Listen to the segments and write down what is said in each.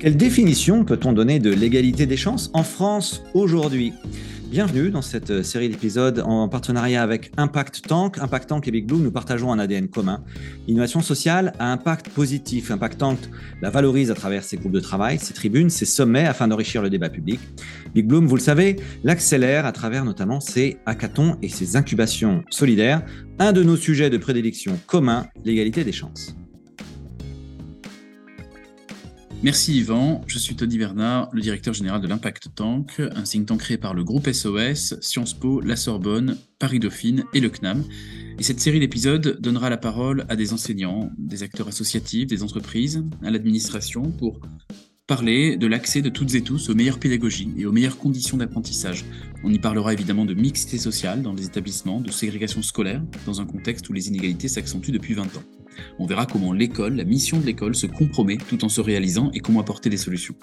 Quelle définition peut-on donner de l'égalité des chances en France aujourd'hui? Bienvenue dans cette série d'épisodes en partenariat avec Impact Tank. Impact Tank et Big Bloom, nous partageons un ADN commun. L'innovation sociale un impact positif. Impact Tank la valorise à travers ses groupes de travail, ses tribunes, ses sommets afin d'enrichir le débat public. Big Bloom, vous le savez, l'accélère à travers notamment ses hackathons et ses incubations solidaires. Un de nos sujets de prédilection commun, l'égalité des chances. Merci Yvan, je suis Tony Bernard, le directeur général de l'Impact Tank, un think tank créé par le groupe SOS, Sciences Po, la Sorbonne, Paris Dauphine et le CNAM. Et cette série d'épisodes donnera la parole à des enseignants, des acteurs associatifs, des entreprises, à l'administration pour parler de l'accès de toutes et tous aux meilleures pédagogies et aux meilleures conditions d'apprentissage. On y parlera évidemment de mixité sociale dans les établissements, de ségrégation scolaire, dans un contexte où les inégalités s'accentuent depuis 20 ans. On verra comment l'école, la mission de l'école se compromet tout en se réalisant et comment apporter des solutions.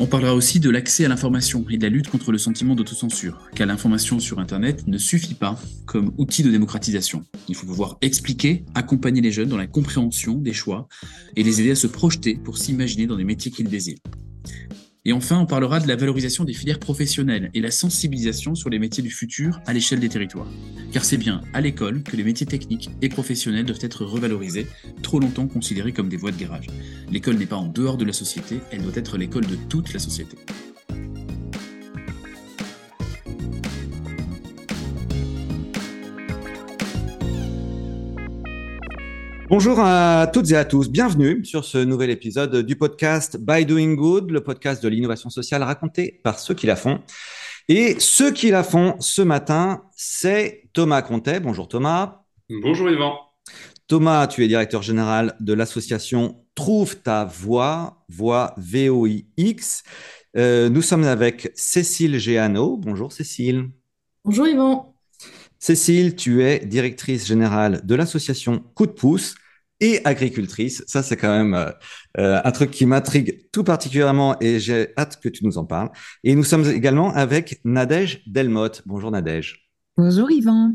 On parlera aussi de l'accès à l'information et de la lutte contre le sentiment d'autocensure, car l'information sur Internet ne suffit pas comme outil de démocratisation. Il faut pouvoir expliquer, accompagner les jeunes dans la compréhension des choix et les aider à se projeter pour s'imaginer dans les métiers qu'ils désirent. Et enfin, on parlera de la valorisation des filières professionnelles et la sensibilisation sur les métiers du futur à l'échelle des territoires. Car c'est bien à l'école que les métiers techniques et professionnels doivent être revalorisés, trop longtemps considérés comme des voies de garage. L'école n'est pas en dehors de la société, elle doit être l'école de toute la société. Bonjour à toutes et à tous, bienvenue sur ce nouvel épisode du podcast By Doing Good, le podcast de l'innovation sociale raconté par ceux qui la font. Et ceux qui la font ce matin, c'est Thomas Contet. Bonjour Thomas. Bonjour Yvan. Thomas, tu es directeur général de l'association Trouve ta voix, voix VOIX. Euh, nous sommes avec Cécile Géano. Bonjour Cécile. Bonjour Yvan. Cécile, tu es directrice générale de l'association Coup de pouce et agricultrice. Ça, c'est quand même euh, euh, un truc qui m'intrigue tout particulièrement et j'ai hâte que tu nous en parles. Et nous sommes également avec Nadège Delmotte. Bonjour Nadège. Bonjour Yvan.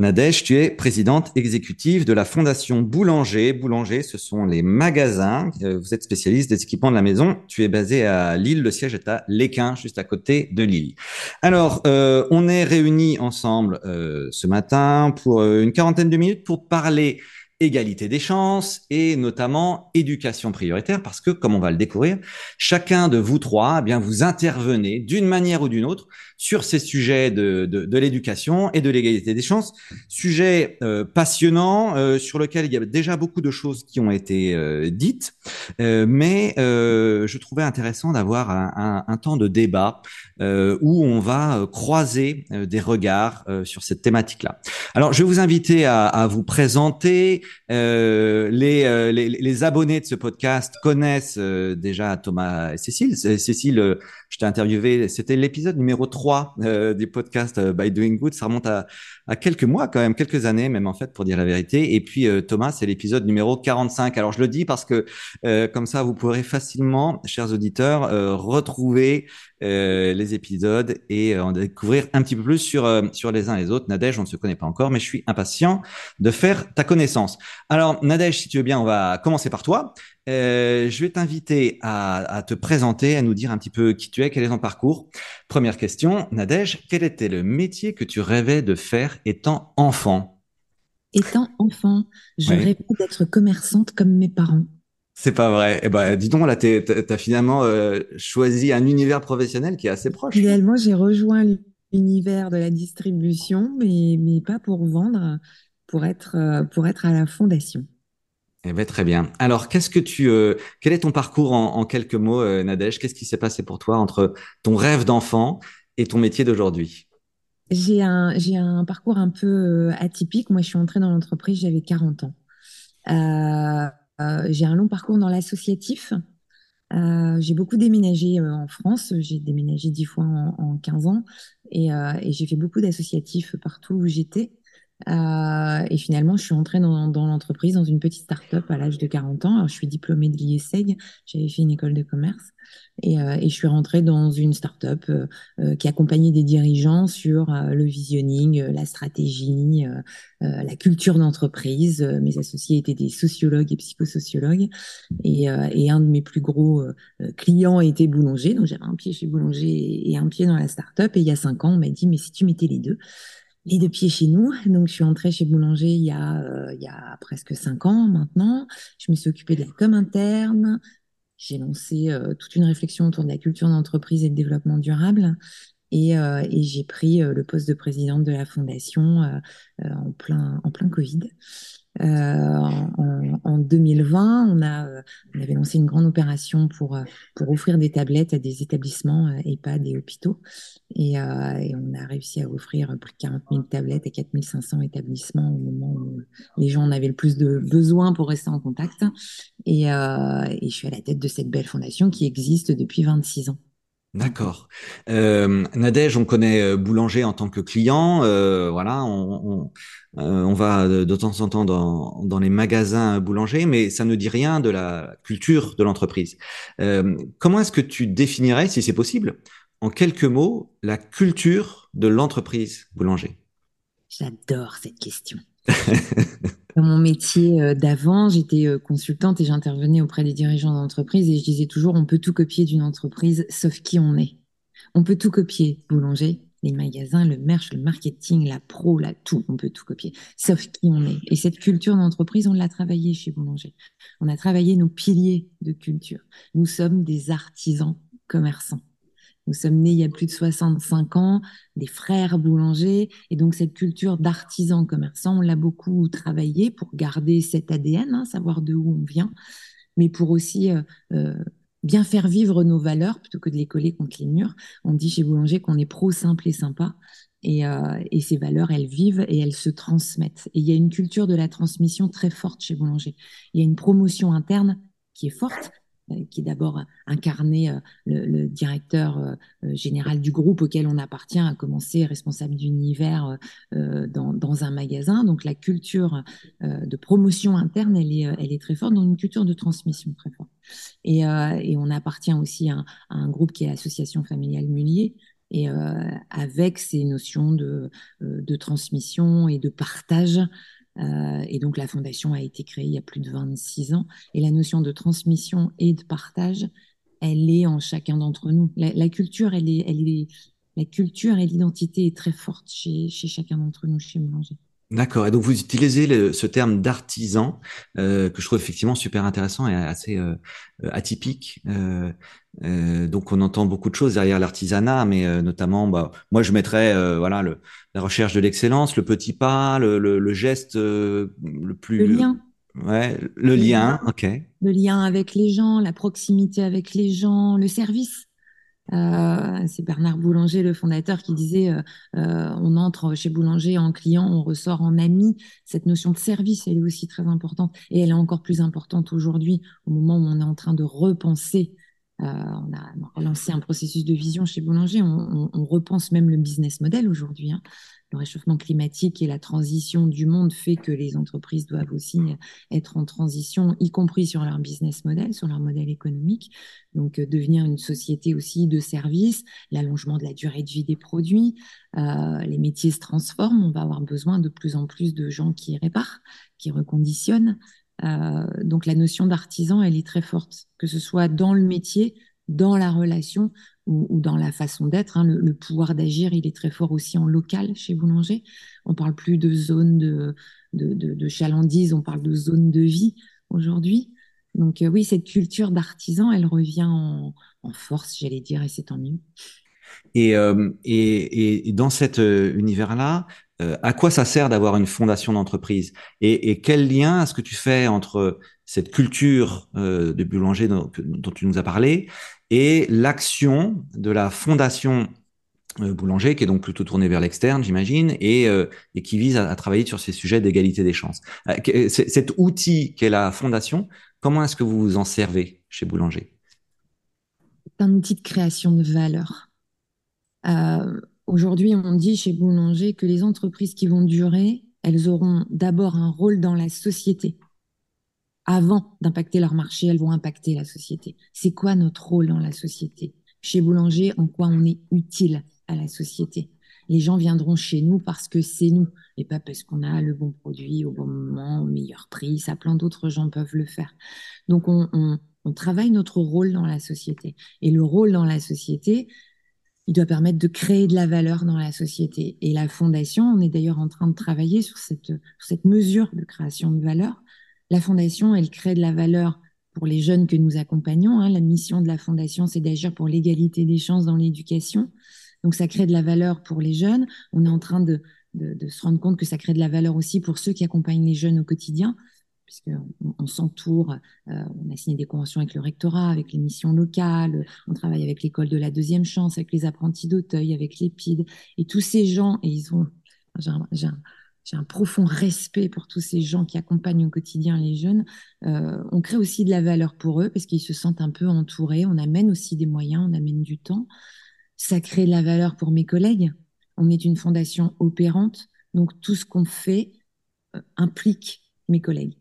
Nadège, tu es présidente exécutive de la Fondation Boulanger. Boulanger, ce sont les magasins. Euh, vous êtes spécialiste des équipements de la maison. Tu es basé à Lille. Le siège est à Léquin, juste à côté de Lille. Alors, on est réunis ensemble ce matin pour une quarantaine de minutes pour parler égalité des chances et notamment éducation prioritaire parce que, comme on va le découvrir, chacun de vous trois, eh bien, vous intervenez d'une manière ou d'une autre sur ces sujets de, de, de l'éducation et de l'égalité des chances, sujet euh, passionnant euh, sur lequel il y a déjà beaucoup de choses qui ont été euh, dites, euh, mais euh, je trouvais intéressant d'avoir un, un, un, temps de débat où on va croiser des regards sur cette thématique-là. Alors, je vais vous inviter à, à vous présenter. Les, les, les, abonnés de ce podcast connaissent déjà Thomas et Cécile. Cécile, je t'ai interviewé, c'était l'épisode numéro 3 euh, du podcast euh, By Doing Good. Ça remonte à, à, quelques mois quand même, quelques années même en fait pour dire la vérité. Et puis euh, Thomas, c'est l'épisode numéro 45. Alors je le dis parce que euh, comme ça, vous pourrez facilement, chers auditeurs, euh, retrouver les épisodes et en découvrir un petit peu plus sur, sur les uns et les autres. Nadège, on ne se connaît pas encore, mais je suis impatient de faire ta connaissance. Alors Nadège, si tu veux bien, on va commencer par toi. Euh, je vais t'inviter à, à, te présenter, à nous dire un petit peu qui tu es, quel est ton parcours. Première question, Nadège, quel était le métier que tu rêvais de faire étant enfant? Étant enfant, je oui. rêvais d'être commerçante comme mes parents. C'est pas vrai. Eh ben, dis donc, là, tu as finalement euh, choisi un univers professionnel qui est assez proche. Finalement, j'ai rejoint l'univers de la distribution, mais, mais pas pour vendre, pour être, euh, pour être à la fondation. Eh ben, très bien. Alors, qu'est-ce que tu, euh, quel est ton parcours en, en quelques mots, euh, Nadège? Qu'est-ce qui s'est passé pour toi entre ton rêve d'enfant et ton métier d'aujourd'hui? J'ai un, j'ai un parcours un peu atypique. Moi, je suis entrée dans l'entreprise, j'avais 40 ans. J'ai un long parcours dans l'associatif. j'ai beaucoup déménagé en France. J'ai déménagé dix fois en, en 15 ans et, et j'ai fait beaucoup d'associatifs partout où j'étais. Euh, et finalement, je suis entrée dans, l'entreprise, dans une petite start-up à l'âge de 40 ans. Alors, je suis diplômée de l'IESEG, j'avais fait une école de commerce. Et, euh, je suis rentrée dans une start-up euh, qui accompagnait des dirigeants sur le visioning, la stratégie, la culture d'entreprise. Mes associés étaient des sociologues et psychosociologues. Et, et un de mes plus gros clients était boulanger. Donc, j'avais un pied chez boulanger et un pied dans la start-up. Et il y a cinq ans, on m'a dit, mais si tu mettais les deux, les deux pieds chez nous. Donc, je suis entrée chez Boulanger il y a, euh, il y a presque cinq ans maintenant. Je me suis occupée de la com interne. J'ai lancé euh, toute une réflexion autour de la culture d'entreprise et le développement durable. Et, euh, et j'ai pris le poste de présidente de la fondation en plein en plein Covid. Euh, en, en, 2020, on, a, euh, on avait lancé une grande opération pour, euh, pour offrir des tablettes à des établissements EHPAD et hôpitaux. Et, et, on a réussi à offrir plus de 40 000 tablettes à 4 500 établissements au moment où les gens en avaient le plus de besoin pour rester en contact. Et je suis à la tête de cette belle fondation qui existe depuis 26 ans. D'accord. Euh, Nadège, on connaît Boulanger en tant que client. Euh, voilà, on, on, euh, on va de, temps en temps dans, dans, les magasins boulangers, mais ça ne dit rien de la culture de l'entreprise. Euh, comment est-ce que tu définirais, si c'est possible, en quelques mots, la culture de l'entreprise boulanger? J'adore cette question. Dans mon métier euh, d'avant, j'étais consultante et j'intervenais auprès des dirigeants d'entreprise et je disais toujours on peut tout copier d'une entreprise sauf qui on est. On peut tout copier, boulanger, les magasins, le merch, le marketing, la pro, la tout, on peut tout copier, sauf qui on est. Et cette culture d'entreprise, on l'a travaillée chez Boulanger. On a travaillé nos piliers de culture. Nous sommes des artisans commerçants. Nous sommes nés il y a plus de 65 ans, des frères boulangers, et donc cette culture d'artisans commerçants, on l'a beaucoup travaillé pour garder cet ADN, hein, savoir de où on vient, mais pour aussi euh, euh, bien faire vivre nos valeurs plutôt que de les coller contre les murs. On dit chez Boulanger qu'on est pro, simple et sympa. Et, euh, et, ces valeurs, elles vivent et elles se transmettent. Et il y a une culture de la transmission très forte chez Boulanger. Il y a une promotion interne qui est forte, qui est d'abord incarné euh, le, directeur euh, général du groupe auquel on appartient, a commencé responsable d'univers dans, un magasin. Donc la culture de promotion interne, elle est, très forte, dans une culture de transmission très forte. Et, on appartient aussi à, à, un groupe qui est l'Association familiale Mullier, et euh, avec ces notions de transmission et de partage euh, et donc la fondation a été créée il y a plus de 26 ans. Et la notion de transmission et de partage, elle est en chacun d'entre nous. La, culture, elle est, la culture et l'identité est très forte chez, chez chacun d'entre nous, chez Mélanger. D'accord. Et donc vous utilisez ce terme d'artisan euh, que je trouve effectivement super intéressant et assez euh, atypique. Euh, euh, donc on entend beaucoup de choses derrière l'artisanat, mais euh, notamment, bah, moi je mettrais euh, voilà le, la recherche de l'excellence, le petit pas, le, le, le geste le plus. Le lien. Ouais, le, lien, ok. Le lien avec les gens, la proximité avec les gens, le service. Euh, c'est Bernard Boulanger, le fondateur, qui disait euh, euh, on entre chez Boulanger en client, on ressort en ami. Cette notion de service, elle est aussi très importante et elle est encore plus importante aujourd'hui, au moment où on est en train de repenser. on a relancé un processus de vision chez Boulanger. On, on, repense même le business model aujourd'hui. Hein le réchauffement climatique et la transition du monde fait que les entreprises doivent aussi être en transition, y compris sur leur business model, sur leur modèle économique. Donc, euh, devenir une société aussi de services, l'allongement de la durée de vie des produits, euh, les métiers se transforment. On va avoir besoin de plus en plus de gens qui réparent, qui reconditionnent. Euh, donc, la notion d'artisan, elle est très forte, que ce soit dans le métier, dans la relation ou, dans la façon d'être. Hein. Le, pouvoir d'agir, il est très fort aussi en local chez Boulanger. On parle plus de zone de, de, chalandise, on parle de zone de vie aujourd'hui. Donc euh, oui, cette culture d'artisan, elle revient en, force, j'allais dire, et c'est tant mieux. Et, euh, et, et, dans cet euh, à quoi ça sert d'avoir une fondation d'entreprise? Et, quel lien est-ce que tu fais entre cette culture de boulanger dont, tu nous as parlé et l'action de la fondation euh, Boulanger, qui est donc plutôt tournée vers l'externe, j'imagine, et, euh, qui vise à, travailler sur ces sujets d'égalité des chances? Euh, cet outil qu'est la fondation, comment est-ce que vous vous en servez chez Boulanger? C'est un outil de création de valeur. Aujourd'hui, on dit chez Boulanger que les entreprises qui vont durer, elles auront d'abord un rôle dans la société. Avant d'impacter leur marché, elles vont impacter la société. C'est quoi notre rôle dans la société? Chez Boulanger, en quoi on est utile à la société? Les gens viendront chez nous parce que c'est nous et pas parce qu'on a le bon produit au bon moment, au meilleur prix. Ça, plein d'autres gens peuvent le faire. Donc, on, on, travaille notre rôle dans la société. Et le rôle dans la société, il doit permettre de créer de la valeur dans la société. Et la fondation, on est d'ailleurs en train de travailler sur cette, cette mesure de création de valeur. La fondation, elle crée de la valeur pour les jeunes que nous accompagnons. Hein. La mission de la fondation, c'est d'agir pour l'égalité des chances dans l'éducation. Donc ça crée de la valeur pour les jeunes. On est en train de, de, se rendre compte que ça crée de la valeur aussi pour ceux qui accompagnent les jeunes au quotidien, puisqu'on on, s'entoure, euh, on a signé des conventions avec le rectorat, avec les missions locales, on travaille avec l'école de la deuxième chance, avec les apprentis d'Auteuil, avec l'EPID, et tous ces gens, et ils ont, j'ai un, profond respect pour tous ces gens qui accompagnent au quotidien les jeunes. Euh, on crée aussi de la valeur pour eux parce qu'ils se sentent un peu entourés. On amène aussi des moyens, on amène du temps ça crée de la valeur pour mes collègues. On est une fondation opérante, donc tout ce qu'on fait euh, implique mes collègues.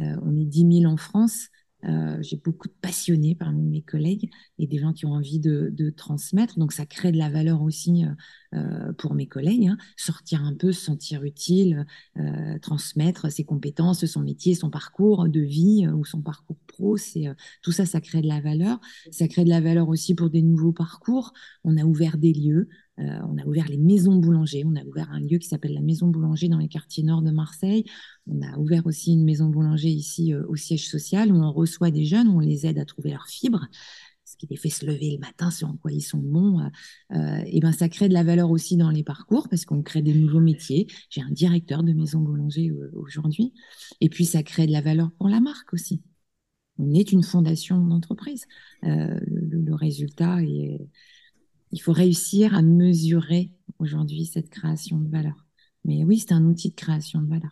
Euh, on est 10 000 en France. Euh, j'ai beaucoup de passionnés parmi mes collègues et des gens qui ont envie de, transmettre. Donc ça crée de la valeur aussi pour mes collègues. Hein. Sortir un peu, se sentir utile, transmettre ses compétences, son métier, son parcours de vie ou son parcours euh, tout ça, ça crée de la valeur. Ça crée de la valeur aussi pour des nouveaux parcours. On a ouvert des lieux. Euh, on a ouvert les maisons boulanger. On a ouvert un lieu qui s'appelle la maison boulanger dans les quartiers nord de Marseille. On a ouvert aussi une maison boulanger ici euh, au siège social où on reçoit des jeunes, où on les aide à trouver leur fibre ce qui les fait se lever le matin, sur en quoi ils sont bons, et ben ça crée de la valeur aussi dans les parcours parce qu'on crée des nouveaux métiers. J'ai un directeur de maison boulanger aujourd'hui, et puis ça crée de la valeur pour la marque aussi on est une fondation d'entreprise. Euh, le, résultat est, il faut réussir à mesurer aujourd'hui cette création de valeur. Mais oui, c'est un outil de création de valeur.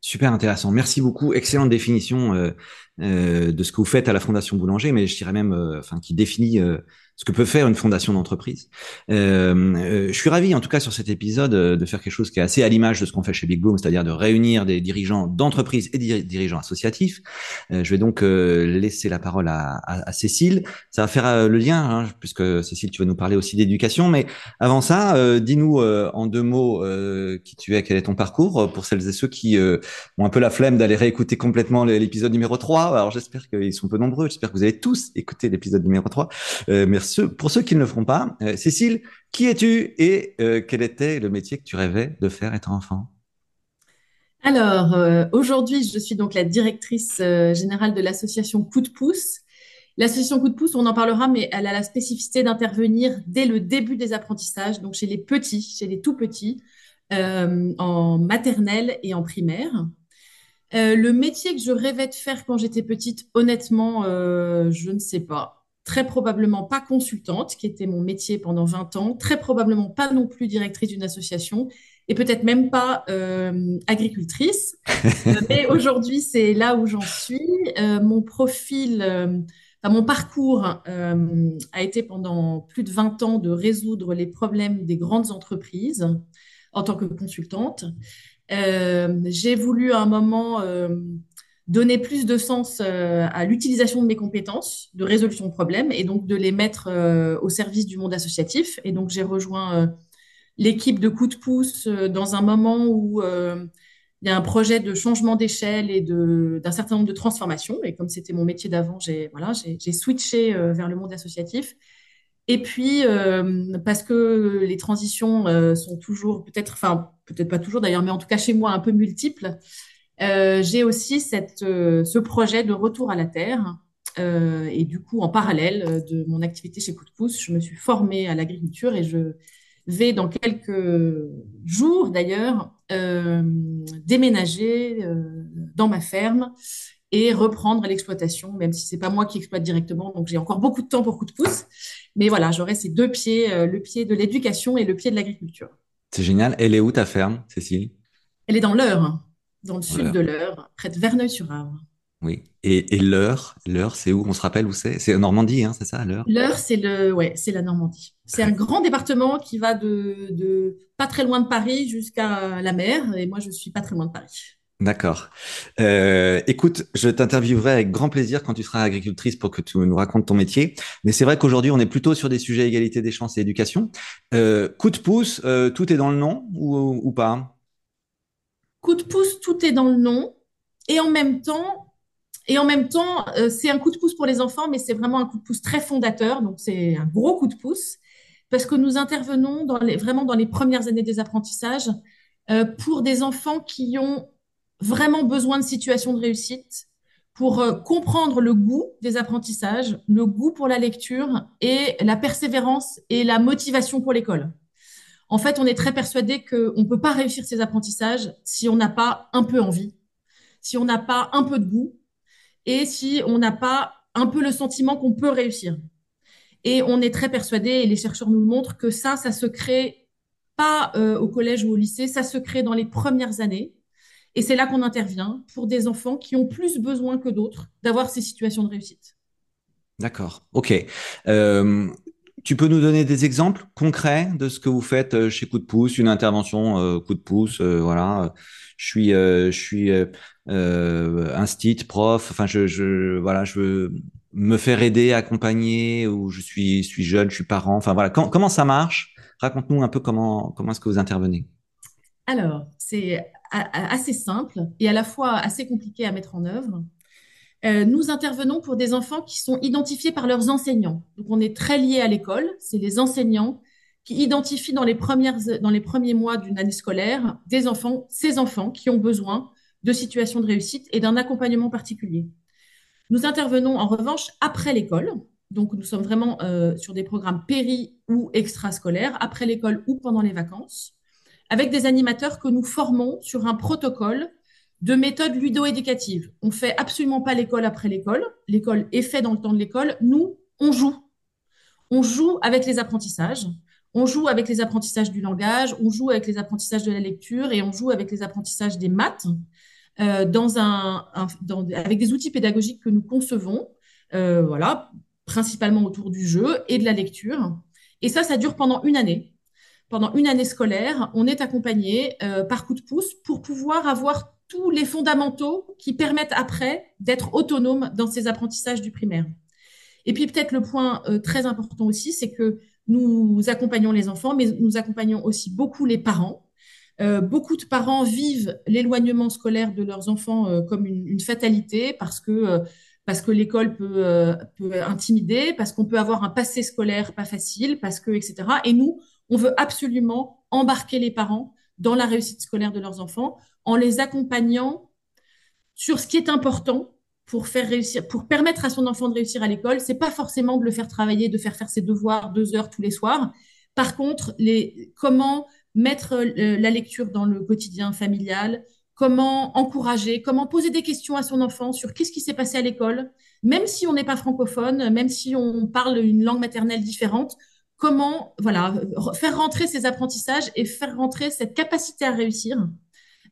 Super intéressant. Merci beaucoup. Excellente définition euh, euh, de ce que vous faites à la Fondation Boulanger, mais je dirais même, enfin, qui définit ce que peut faire une fondation d'entreprise. Euh, euh, je suis ravi, en tout cas, sur cet épisode, euh, de faire quelque chose qui est assez à l'image de ce qu'on fait chez Big Boom, c'est-à-dire de réunir des dirigeants d'entreprise et des dirigeants associatifs. Euh, je vais donc euh, laisser la parole à, à, à, Cécile. Ça va faire le lien, hein, puisque Cécile, tu vas nous parler aussi d'éducation. Mais avant ça, dis-nous en deux mots qui tu es, quel est ton parcours, pour celles et ceux qui ont un peu la flemme d'aller réécouter complètement l'épisode numéro 3. Alors j'espère qu'ils sont peu nombreux, j'espère que vous avez tous écouté l'épisode numéro 3. merci pour ceux qui ne le feront pas, euh, Cécile, qui es-tu et euh, quel était le métier que tu rêvais de faire étant enfant? Alors, euh, aujourd'hui, je suis donc la directrice générale de l'association Coup de pouce. L'association Coup de pouce, on en parlera, mais elle a la spécificité d'intervenir dès le début des apprentissages, donc chez les petits, chez les tout petits, en maternelle et en primaire. Le métier que je rêvais de faire quand j'étais petite, honnêtement, je ne sais pas très probablement pas consultante, qui était mon métier pendant 20 ans, très probablement pas non plus directrice d'une association, et peut-être même pas euh, agricultrice. Euh, mais aujourd'hui, c'est là où j'en suis. Euh, mon profil, enfin, mon parcours a été pendant plus de 20 ans de résoudre les problèmes des grandes entreprises en tant que consultante. J'ai voulu à un moment donner plus de sens euh, à l'utilisation de mes compétences de résolution de problèmes et donc de les mettre euh, au service du monde associatif. Et donc, j'ai rejoint euh, l'équipe de coup de pouce dans un moment où il y a un projet de changement d'échelle et d'un certain nombre de transformations. Et comme c'était mon métier d'avant, j'ai voilà, j'ai switché vers le monde associatif. Et puis, parce que les transitions sont toujours, peut-être, enfin, peut-être pas toujours d'ailleurs, mais en tout cas chez moi, un peu multiples, euh, j'ai aussi euh, ce projet de retour à la Terre. Euh, et du coup, en parallèle de mon activité chez Coup de Pouce, je me suis formée à l'agriculture et je vais dans quelques jours d'ailleurs déménager dans ma ferme et reprendre l'exploitation, même si c'est pas moi qui exploite directement, donc j'ai encore beaucoup de temps pour coup de pouce. Mais voilà, j'aurai ces deux pieds, le pied de l'éducation et le pied de l'agriculture. C'est génial. Elle est où ta ferme, Cécile? Elle est dans l'Eure dans le sud de l'Eure, près de Verneuil-sur-Avre. Oui. Et, et l'heure, l'heure, c'est où? On se rappelle où c'est? C'est en Normandie, hein, c'est ça, l'heure L'heure, c'est le, ouais, c'est la Normandie. C'est un grand département qui va de, de pas très loin de Paris jusqu'à la mer. Et moi, je suis pas très loin de Paris. D'accord. Euh, écoute, je t'interviewerai avec grand plaisir quand tu seras agricultrice pour que tu nous racontes ton métier. Mais c'est vrai qu'aujourd'hui, on est plutôt sur des sujets égalité des chances et éducation. Euh, coup de pouce, euh, tout est dans le nom ou, pas? Coup de pouce, tout est dans le nom. Et en même temps, et en même temps, c'est un coup de pouce pour les enfants, mais c'est vraiment un coup de pouce très fondateur. Donc, c'est un gros coup de pouce parce que nous intervenons vraiment dans les premières années des apprentissages pour des enfants qui ont vraiment besoin de situations de réussite pour euh, comprendre le goût des apprentissages, le goût pour la lecture et la persévérance et la motivation pour l'école. En fait, on est très persuadé qu'on ne peut pas réussir ces apprentissages si on n'a pas un peu envie, si on n'a pas un peu de goût et si on n'a pas un peu le sentiment qu'on peut réussir. Et on est très persuadé, et les chercheurs nous le montrent, que ça, ça se crée pas euh, au collège ou au lycée, ça se crée dans les premières années. Et c'est là qu'on intervient pour des enfants qui ont plus besoin que d'autres d'avoir ces situations de réussite. D'accord, ok. Euh, tu peux nous donner des exemples concrets de ce que vous faites euh, chez Coup de pouce, une intervention euh, Coup de pouce, euh, voilà. Je suis, je suis un stit prof. Enfin, je, je, voilà, je veux me faire aider, accompagner, ou je suis, suis jeune, je suis parent. Enfin voilà, comment ça marche? Raconte-nous un peu comment, comment est-ce que vous intervenez. Alors, c'est assez simple et à la fois assez compliqué à mettre en œuvre. Euh, nous intervenons pour des enfants qui sont identifiés par leurs enseignants. Donc, on est très lié à l'école. C'est les enseignants qui identifient dans les, premières, dans les premiers mois d'une année scolaire des enfants, ces enfants qui ont besoin de situations de réussite et d'un accompagnement particulier. Nous intervenons en revanche après l'école. Donc, nous sommes vraiment euh, sur des programmes péri ou extrascolaires, après l'école ou pendant les vacances, avec des animateurs que nous formons sur un protocole de méthode ludo-éducative. On fait absolument pas l'école après l'école. L'école est faite dans le temps de l'école. Nous, on joue. On joue avec les apprentissages. On joue avec les apprentissages du langage, on joue avec les apprentissages de la lecture et on joue avec les apprentissages des maths euh, avec des outils pédagogiques que nous concevons, euh, voilà, principalement autour du jeu et de la lecture. Et ça, ça dure pendant une année. Pendant une année scolaire, on est accompagné euh, par coup de pouce pour pouvoir avoir tous les fondamentaux qui permettent après d'être autonome dans ces apprentissages du primaire. Et puis peut-être le point euh, très important aussi, c'est que nous accompagnons les enfants, mais nous accompagnons aussi beaucoup les parents. Euh, beaucoup de parents vivent l'éloignement scolaire de leurs enfants comme une, fatalité parce que que l'école peut, peut intimider, parce qu'on peut avoir un passé scolaire pas facile, parce que etc. Et nous, on veut absolument embarquer les parents dans la réussite scolaire de leurs enfants en les accompagnant sur ce qui est important pour faire réussir, pour permettre à son enfant de réussir à l'école. C'est pas forcément de le faire travailler, de faire faire ses devoirs deux heures tous les soirs. Par contre, comment mettre euh, la lecture dans le quotidien familial, comment encourager, comment poser des questions à son enfant sur qu'est-ce qui s'est passé à l'école, même si on n'est pas francophone, même si on parle une langue maternelle différente, comment voilà faire rentrer ces apprentissages et faire rentrer cette capacité à réussir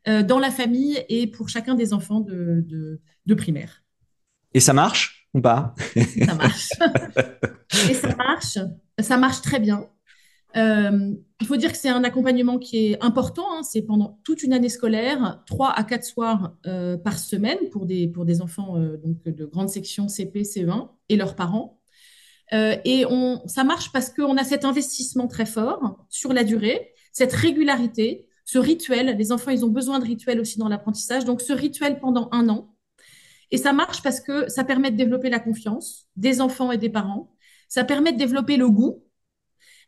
euh, dans la famille et pour chacun des enfants de, de, primaire. Et ça marche ou pas? Ça marche. et ça marche. Ça marche très bien. Euh, il faut dire que c'est un accompagnement qui est important. Hein. C'est pendant toute une année scolaire, trois à quatre soirs euh, par semaine pour des, pour des enfants donc de grande section CP, CE1 et leurs parents. Et on, ça marche parce qu'on a cet investissement très fort sur la durée, cette régularité, ce rituel. Les enfants, ils ont besoin de rituels aussi dans l'apprentissage. Donc, ce rituel pendant un an. Et ça marche parce que ça permet de développer la confiance des enfants et des parents. Ça permet de développer le goût.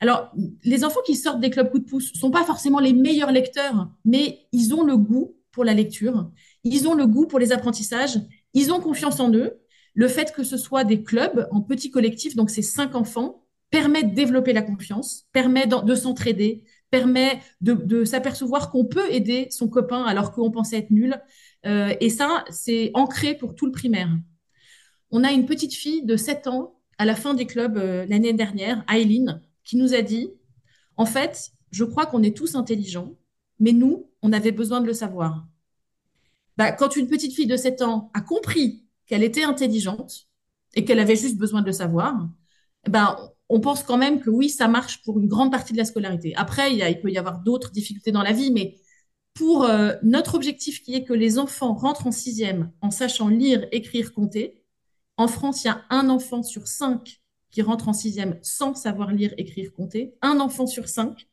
Alors, les enfants qui sortent des clubs coup de pouce sont pas forcément les meilleurs lecteurs, mais ils ont le goût pour la lecture. Ils ont le goût pour les apprentissages. Ils ont confiance en eux. Le fait que ce soit des clubs en petits collectifs, donc c'est cinq enfants, permet de développer la confiance, permet de s'entraider, permet de, s'apercevoir qu'on peut aider son copain alors qu'on pensait être nul. Euh, et ça, c'est ancré pour tout le primaire. On a une petite fille de 7 ans à la fin des clubs euh, l'année dernière, Aileen, qui nous a dit, en fait, je crois qu'on est tous intelligents, mais nous, on avait besoin de le savoir. Bah, quand une petite fille de 7 ans a compris qu'elle était intelligente et qu'elle avait juste besoin de le savoir, eh ben, on pense quand même que oui, ça marche pour une grande partie de la scolarité. Après, il, peut y avoir d'autres difficultés dans la vie, mais pour euh, notre objectif qui est que les enfants rentrent en sixième en sachant lire, écrire, compter, en France, il y a un enfant sur cinq qui rentre en sixième sans savoir lire, écrire, compter. Un enfant sur cinq.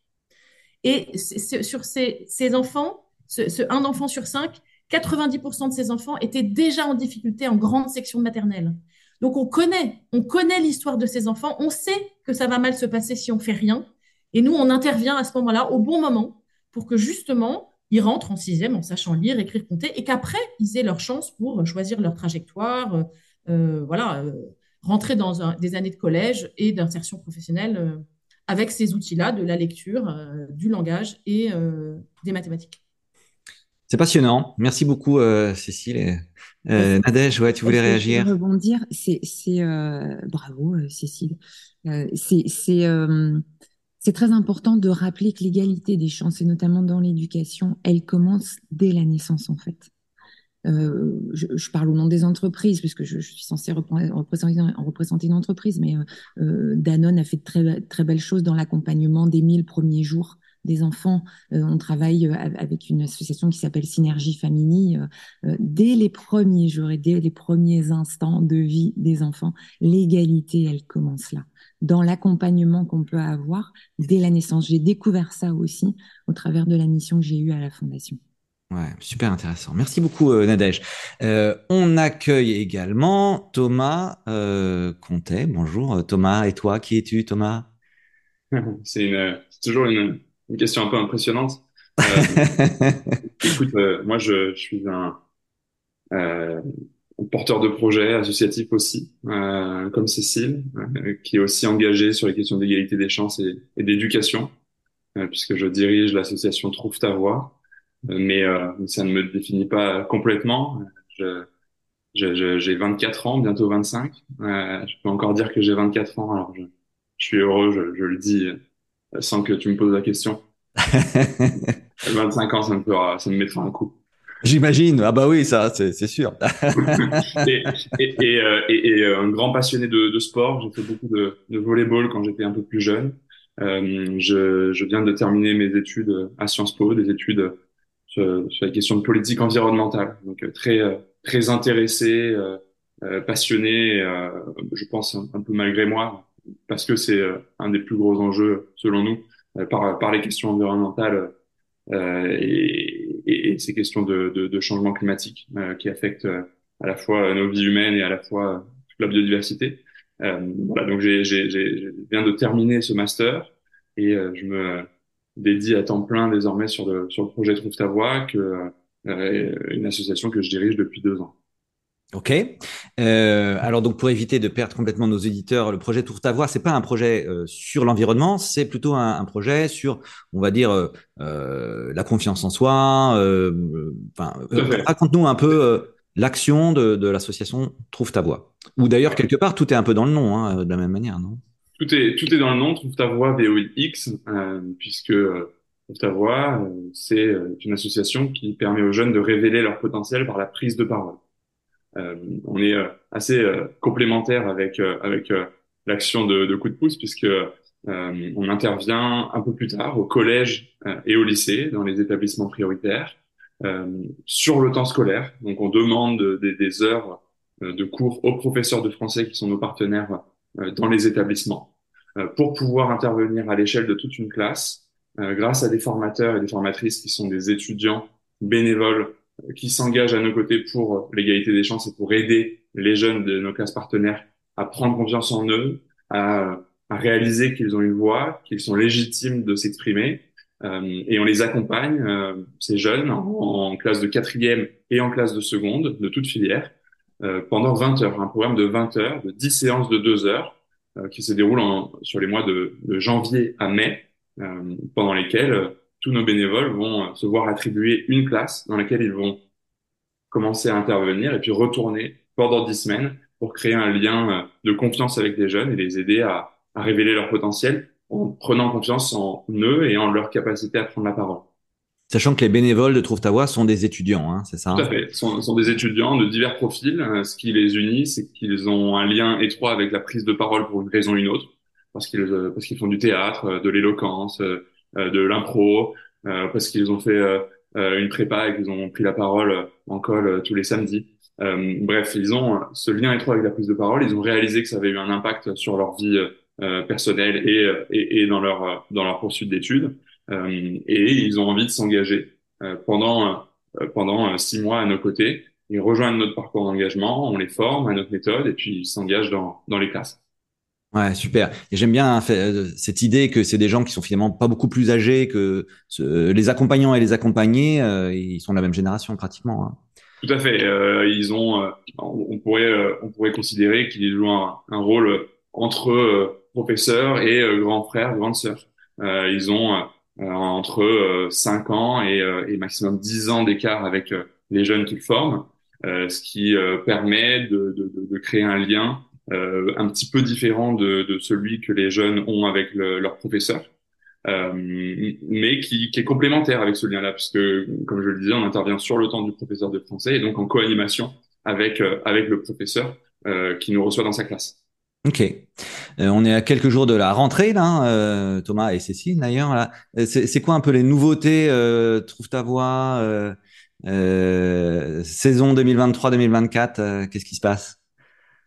Et sur ces, enfants, ce, un enfant sur cinq, 90% de ces enfants étaient déjà en difficulté en grande section maternelle. Donc on connaît, on connaît l'histoire de ces enfants, on sait que ça va mal se passer si on fait rien. Et nous, on intervient à ce moment-là, au bon moment, pour que justement, ils rentrent en sixième en sachant lire, écrire, compter, et qu'après, ils aient leur chance pour choisir leur trajectoire, euh, euh, voilà, euh, rentrer dans des années de collège et d'insertion professionnelle avec ces outils-là de la lecture, du langage et des mathématiques. C'est passionnant. Merci beaucoup, Cécile. Nadège, ouais, tu voulais réagir? rebondir? C'est, bravo, Cécile. c'est très important de rappeler que l'égalité des chances, et notamment dans l'éducation, elle commence dès la naissance en fait. Euh, je, parle au nom des entreprises, puisque je, je suis censée représenter, représenter, une entreprise, mais euh, euh, Danone a fait de très, très belles choses dans l'accompagnement des 1000 premiers jours des enfants. on travaille avec une association qui s'appelle Synergie Family. dès les premiers jours et dès les premiers instants de vie des enfants, l'égalité, elle commence là dans l'accompagnement qu'on peut avoir dès la naissance. J'ai découvert ça aussi au travers de la mission que j'ai eue à la Fondation. Ouais, super intéressant. Merci beaucoup, euh, Nadège. Euh, on accueille également Thomas euh, Comtet. Bonjour, Thomas. Et toi, qui es-tu, Thomas? C'est toujours une, question un peu impressionnante. écoute, moi, je, je, suis un, porteur de projet associatif aussi, euh, comme Cécile, euh, qui est aussi engagée sur les questions d'égalité des chances et, et d'éducation, euh, puisque je dirige l'association Trouve ta voix. Euh, mais ça ne me définit pas complètement. Je, j'ai 24 ans, bientôt 25. je peux encore dire que j'ai 24 ans, alors je, je suis heureux, je, je, le dis sans que tu me poses la question. 25 ans, ça me fera, ça me mettra un coup. J'imagine. Ah bah oui, ça, c'est sûr. et, et, euh, et, euh, un grand passionné de, de sport. J'ai fait beaucoup de, de volleyball quand j'étais un peu plus jeune. Euh, je, je, viens de terminer mes études à Sciences Po, des études sur, sur la question de politique environnementale. Donc euh, très très intéressé, passionné. je pense un, peu malgré moi, parce que c'est un des plus gros enjeux selon nous par par les questions environnementales et et, ces questions de, de, de changement climatique euh, qui affectent euh, à la fois nos vies humaines et à la fois toute la biodiversité. Euh, voilà, donc j'ai, j'ai, j'ai, viens de terminer ce master et je me dédie à temps plein désormais sur le, sur le projet Trouve ta voix, que, une association que je dirige depuis deux ans. Ok. Euh, alors donc pour éviter de perdre complètement nos éditeurs, le projet Trouve ta voix, c'est pas un projet euh, sur l'environnement, c'est plutôt un, un, projet sur, on va dire, euh, la confiance en soi. Enfin, raconte-nous un peu l'action de, de l'association Trouve ta voix. Ou d'ailleurs quelque part tout est un peu dans le nom, hein, de la même manière, non? Tout est tout est dans le nom Trouve ta voix VOX, puisque Trouve ta voix, c'est une association qui permet aux jeunes de révéler leur potentiel par la prise de parole. Euh, on est euh, assez euh, complémentaire avec avec l'action de, de coup de pouce puisque on intervient un peu plus tard au collège et au lycée dans les établissements prioritaires sur le temps scolaire. Donc on demande des, des heures de cours aux professeurs de français qui sont nos partenaires dans les établissements pour pouvoir intervenir à l'échelle de toute une classe grâce à des formateurs et des formatrices qui sont des étudiants bénévoles qui s'engagent à nos côtés pour l'égalité des chances et pour aider les jeunes de nos classes partenaires à prendre confiance en eux, à, à réaliser qu'ils ont une voix, qu'ils sont légitimes de s'exprimer. Euh, et on les accompagne, euh, ces jeunes, en, classe de quatrième et en classe de seconde, de toute filière, euh, pendant 20 heures. Un programme de 20 heures, de 10 séances de 2 heures, euh, qui se déroule en, sur les mois de, de janvier à mai, euh, pendant lesquels tous nos bénévoles vont euh, se voir attribuer une classe dans laquelle ils vont commencer à intervenir et puis retourner pendant dix semaines pour créer un lien euh, de confiance avec les jeunes et les aider à, à révéler leur potentiel en prenant confiance en eux et en leur capacité à prendre la parole. Sachant que les bénévoles de Trouve ta voix sont des étudiants, hein, c'est ça Tout à fait. Sont, sont, des étudiants de divers profils. Ce qui les unit, c'est qu'ils ont un lien étroit avec la prise de parole pour une raison ou une autre, parce qu'ils parce qu'ils font du théâtre, de l'éloquence, de l'impro, parce qu'ils ont fait une prépa et qu'ils ont pris la parole en col tous les samedis. Euh, bref, ils ont ce lien étroit avec la prise de parole. Ils ont réalisé que ça avait eu un impact sur leur vie euh, personnelle et, et, et, dans leur dans leur poursuite d'études. Euh, et ils ont envie de s'engager pendant pendant six mois à nos côtés. Ils rejoignent notre parcours d'engagement, on les forme à notre méthode et puis ils s'engagent dans dans les classes. Ouais, super. Et j'aime bien hein, cette idée que c'est des gens qui sont finalement pas beaucoup plus âgés que les accompagnants et les accompagnés. ils sont de la même génération pratiquement. Hein. Tout à fait. Euh, ils ont, euh, on pourrait, euh, on pourrait considérer qu'ils jouent un, un, rôle entre professeurs et grands frères, grandes sœurs. ils ont entre 5 ans et, maximum 10 ans d'écart avec les jeunes qu'ils forment, ce qui permet de, créer un lien un petit peu différent de, de, celui que les jeunes ont avec le, leurs professeurs. Euh, mais qui, qui, est complémentaire avec ce lien-là, puisque, comme je le disais, on intervient sur le temps du professeur de français et donc en co-animation avec, euh, avec le professeur euh, qui nous reçoit dans sa classe. Ok. Euh, on est à quelques jours de la rentrée, là, euh, Thomas et Cécile d'ailleurs. Là. C'est, quoi un peu les nouveautés Trouve ta voix saison 2023-2024 Qu'est-ce qui se passe?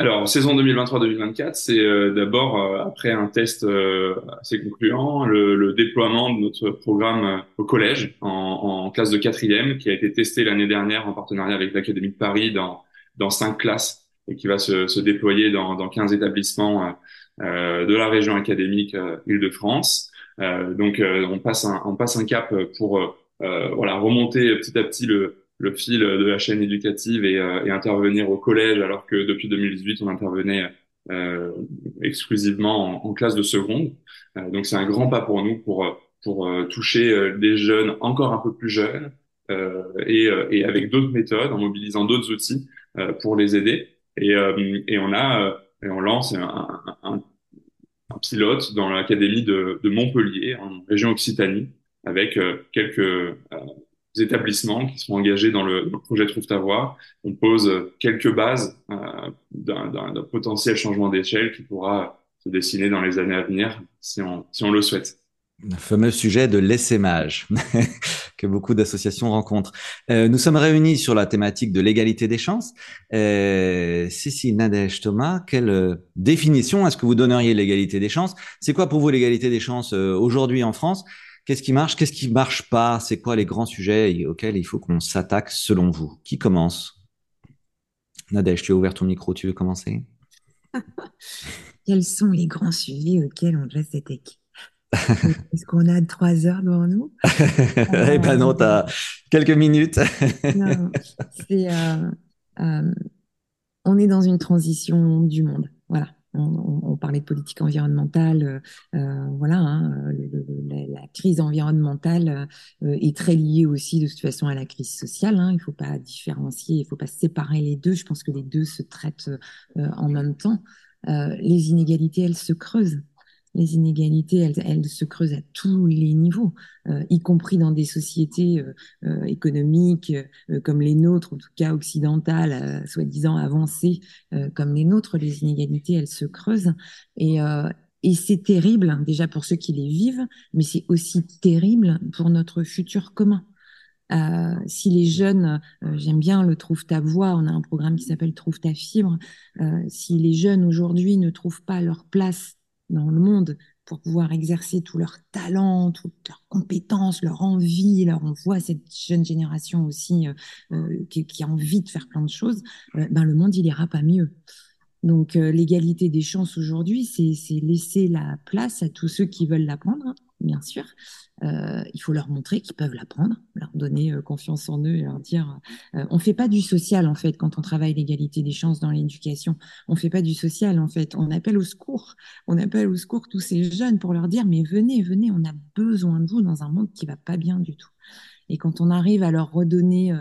Alors, saison 2023-2024, c'est euh, d'abord, euh, après un test euh, assez concluant, le, le, déploiement de notre programme au collège en, en, classe de quatrième, qui a été testé l'année dernière en partenariat avec l'Académie de Paris dans, dans cinq classes et qui va se, se déployer dans, dans 15 établissements de la région académique Île-de-France. donc, on, passe un, on passe un cap pour voilà remonter petit à petit le, le fil de la chaîne éducative et, euh, et, intervenir au collège alors que depuis 2018 on intervenait euh, exclusivement en, classe de seconde. Euh, donc c'est un grand pas pour nous pour pour toucher des jeunes encore un peu plus jeunes et, et, avec d'autres méthodes, en mobilisant d'autres outils pour les aider. Et, et on a et on lance un, un, un pilote dans l'académie de, de, Montpellier en région Occitanie avec quelques établissements qui sont engagés dans le, projet Trouve ta voix. On pose quelques bases euh, d'un potentiel changement d'échelle qui pourra se dessiner dans les années à venir si on, le souhaite. Le fameux sujet de l'essaimage que beaucoup d'associations rencontrent. Euh, nous sommes réunis sur la thématique de l'égalité des chances. Euh, Sissi, Nadège, Thomas, quelle définition est-ce que vous donneriez l'égalité des chances? C'est quoi pour vous l'égalité des chances aujourd'hui en France? Qu'est-ce qui marche Qu'est-ce qui marche pas C'est quoi les grands sujets auxquels il faut qu'on s'attaque selon vous. Qui commence? Nadège, tu as ouvert ton micro, tu veux commencer? Quels sont les grands sujets auxquels on doit s'attaquer Est-ce qu'on a trois heures devant nous? Eh ben non, tu as quelques minutes. non, euh, euh, on est dans une transition du monde. Voilà on, parlait de politique environnementale, euh, euh, voilà, hein, la, crise environnementale euh, est très liée aussi de toute à la crise sociale. Hein, il ne faut pas différencier, il ne faut pas séparer les deux. Je pense que les deux se traitent en même temps. les inégalités, elles se creusent les inégalités, elles, se creusent à tous les niveaux, euh, y compris dans des sociétés euh, euh, économiques comme les nôtres, en tout cas occidentales, soi-disant avancées comme les nôtres. Les inégalités, elles se creusent. Et, c'est terrible, hein, déjà pour ceux qui les vivent, mais c'est aussi terrible pour notre futur commun. Si les jeunes, j'aime bien le Trouve ta voix, on a un programme qui s'appelle Trouve ta fibre, si les jeunes aujourd'hui ne trouvent pas leur place dans le monde pour pouvoir exercer tout leur talent, toutes leurs compétences, leur envie. Là, on voit cette jeune génération aussi euh, euh, qui, qui, a envie de faire plein de choses. Euh, ben, le monde, il ira pas mieux. Donc, l'égalité des chances aujourd'hui, c'est laisser la place à tous ceux qui veulent l'apprendre, bien sûr, euh, il faut leur montrer qu'ils peuvent l'apprendre, leur donner euh, confiance en eux et leur dire. Euh, on fait pas du social en fait quand on travaille l'égalité des chances dans l'éducation. On fait pas du social en fait. On appelle au secours. On appelle au secours tous ces jeunes pour leur dire mais venez, venez, on a besoin de vous dans un monde qui va pas bien du tout. Et quand on arrive à leur redonner,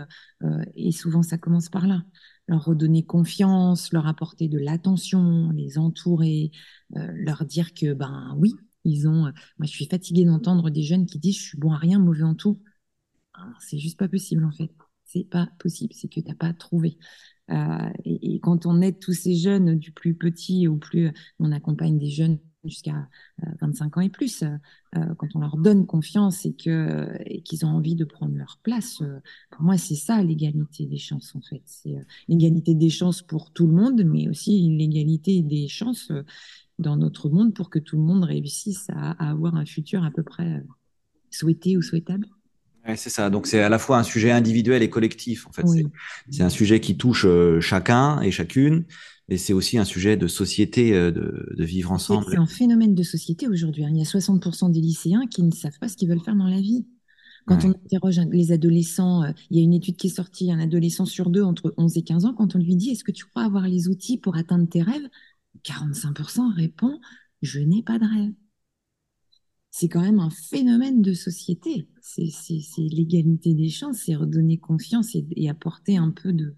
et souvent ça commence par là, leur redonner confiance, leur apporter de l'attention, les entourer, leur dire que ben oui, ils ont, euh, moi, je suis fatiguée d'entendre des jeunes qui disent je suis bon à rien, mauvais en tout. c'est juste pas possible en fait. C'est pas possible, c'est que tu n'as pas trouvé. Euh, et, quand on aide tous ces jeunes, du plus petit au plus, on accompagne des jeunes jusqu'à 25 ans et plus, quand on leur donne confiance et que qu'ils ont envie de prendre leur place, pour moi c'est ça l'égalité des chances en fait. C'est l'égalité des chances pour tout le monde, mais aussi l'égalité des chances dans notre monde pour que tout le monde réussisse à, avoir un futur à peu près euh, souhaité ou souhaitable. C'est ça. Donc c'est à la fois un sujet individuel et collectif. En fait, c'est un sujet qui touche euh, chacun et chacune, et c'est aussi un sujet de société, euh, de, vivre ensemble. C'est un phénomène de société aujourd'hui. Hein. Il y a 60% des lycéens qui ne savent pas ce qu'ils veulent faire dans la vie. Quand on interroge les adolescents, il y a une étude qui est sortie, un adolescent sur deux entre 11 et 15 ans, quand on lui dit est-ce que tu crois avoir les outils pour atteindre tes rêves? 45% répond je n'ai pas de rêve. C'est quand même un phénomène de société. C'est l'égalité des chances, c'est redonner confiance et, apporter un peu de,